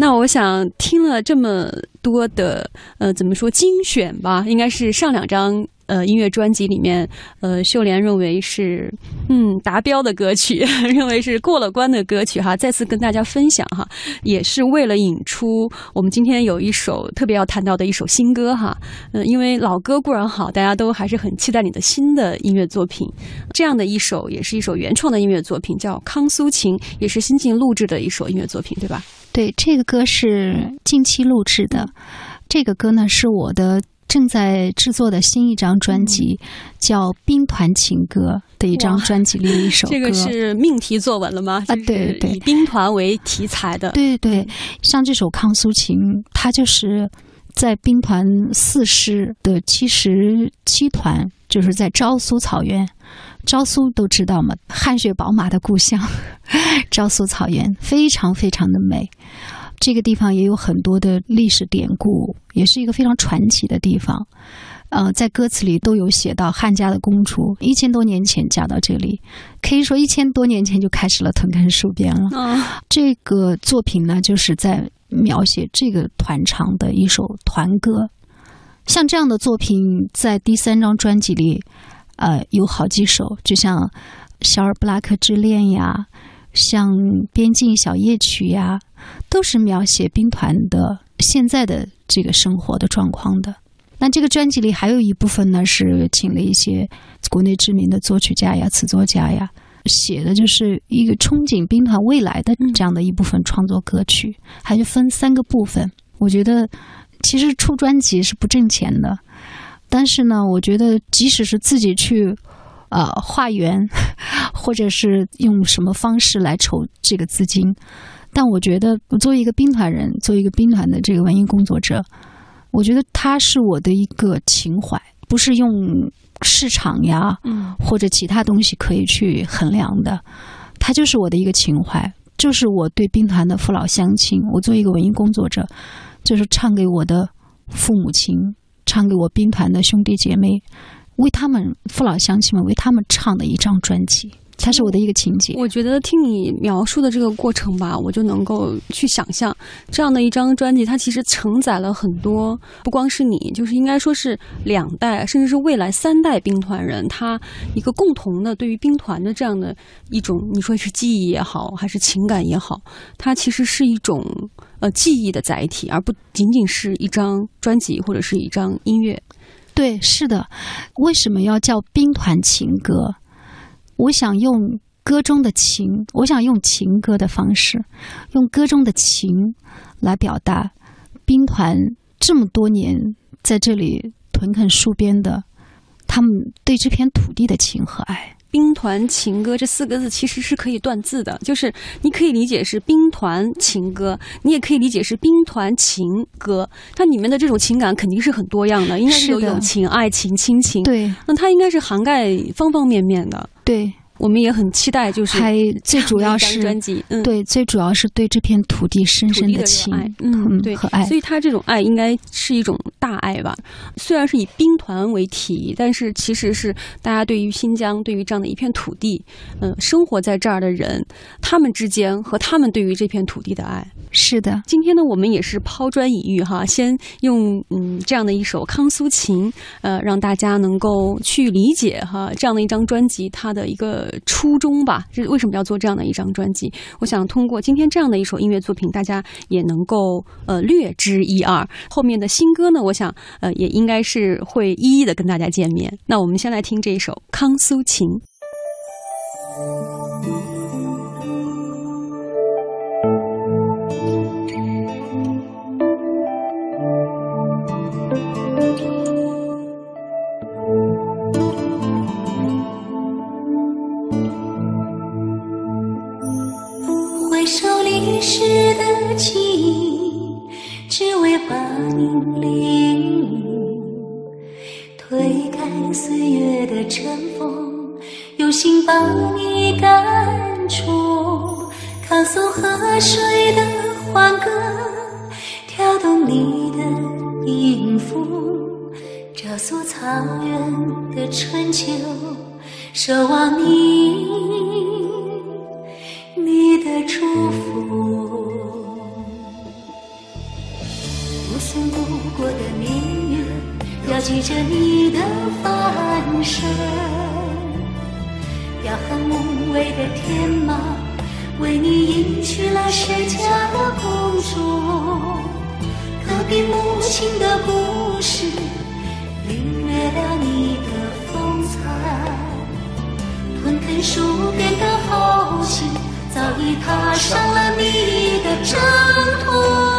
那我想听了这么多的呃，怎么说精选吧，应该是上两张。呃，音乐专辑里面，呃，秀莲认为是嗯达标的歌曲，认为是过了关的歌曲哈，再次跟大家分享哈，也是为了引出我们今天有一首特别要谈到的一首新歌哈，嗯，因为老歌固然好，大家都还是很期待你的新的音乐作品，这样的一首也是一首原创的音乐作品，叫《康苏情》，也是新近录制的一首音乐作品，对吧？对，这个歌是近期录制的，这个歌呢是我的。正在制作的新一张专辑，叫《兵团情歌》的一张专辑里的一首歌。这个是命题作文了吗？啊，对对，以兵团为题材的。对对，像这首《康苏情》，它就是在兵团四师的七十七团，就是在昭苏草原。昭苏都知道嘛，汗血宝马的故乡，昭苏草原非常非常的美。这个地方也有很多的历史典故，也是一个非常传奇的地方。呃，在歌词里都有写到汉家的公主一千多年前嫁到这里，可以说一千多年前就开始了屯垦戍边了。这个作品呢，就是在描写这个团场的一首团歌。像这样的作品，在第三张专辑里，呃，有好几首，就像《小尔布拉克之恋》呀。像《边境小夜曲》呀，都是描写兵团的现在的这个生活的状况的。那这个专辑里还有一部分呢，是请了一些国内知名的作曲家呀、词作家呀，写的就是一个憧憬兵团未来的这样的一部分创作歌曲。还是分三个部分。我觉得其实出专辑是不挣钱的，但是呢，我觉得即使是自己去。呃，化缘，或者是用什么方式来筹这个资金？但我觉得，我作为一个兵团人，作为一个兵团的这个文艺工作者，我觉得它是我的一个情怀，不是用市场呀，嗯，或者其他东西可以去衡量的。它就是我的一个情怀，就是我对兵团的父老乡亲。我作为一个文艺工作者，就是唱给我的父母亲，唱给我兵团的兄弟姐妹。为他们父老乡亲们为他们唱的一张专辑，它是我的一个情节。我觉得听你描述的这个过程吧，我就能够去想象这样的一张专辑，它其实承载了很多，不光是你，就是应该说是两代，甚至是未来三代兵团人，他一个共同的对于兵团的这样的一种，你说是记忆也好，还是情感也好，它其实是一种呃记忆的载体，而不仅仅是一张专辑或者是一张音乐。对，是的。为什么要叫兵团情歌？我想用歌中的情，我想用情歌的方式，用歌中的情来表达兵团这么多年在这里屯垦戍边的他们对这片土地的情和爱。兵团情歌这四个字其实是可以断字的，就是你可以理解是兵团情歌，你也可以理解是兵团情歌。它里面的这种情感肯定是很多样的，应该是有友情、爱情、亲情。对，那它应该是涵盖方方面面的。对。我们也很期待，就是还最主要是专辑，嗯，对，最主要是对这片土地深深的情，嗯，对，和爱。所以他这种爱应该是一种大爱吧。虽然是以兵团为题，但是其实是大家对于新疆，对于这样的一片土地，嗯，生活在这儿的人，他们之间和他们对于这片土地的爱。是的，今天呢，我们也是抛砖引玉哈，先用嗯这样的一首《康苏琴》，呃，让大家能够去理解哈这样的一张专辑它的一个初衷吧，是为什么要做这样的一张专辑？我想通过今天这样的一首音乐作品，大家也能够呃略知一二。后面的新歌呢，我想呃也应该是会一一的跟大家见面。那我们先来听这一首《康苏琴》。把你领，推开岁月的尘封，有心把你赶出。康苏河水的欢歌，跳动你的音符，这苏草原的春秋，守望你。你的祝福。过的年月，要记着你的翻身。要和无畏的天马，为你迎娶了谁家的公主。隔壁母亲的故事，领略了你的风采。屯垦戍边的后勤，早已踏上了你的征途。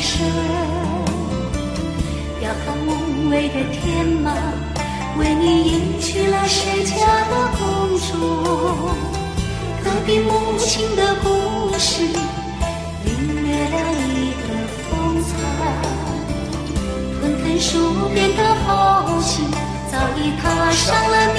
声，要和梦畏的天马为你迎去了谁家的公主？隔壁母亲的故事，领略了一个风采。吞吞书边的豪情，早已踏上了你。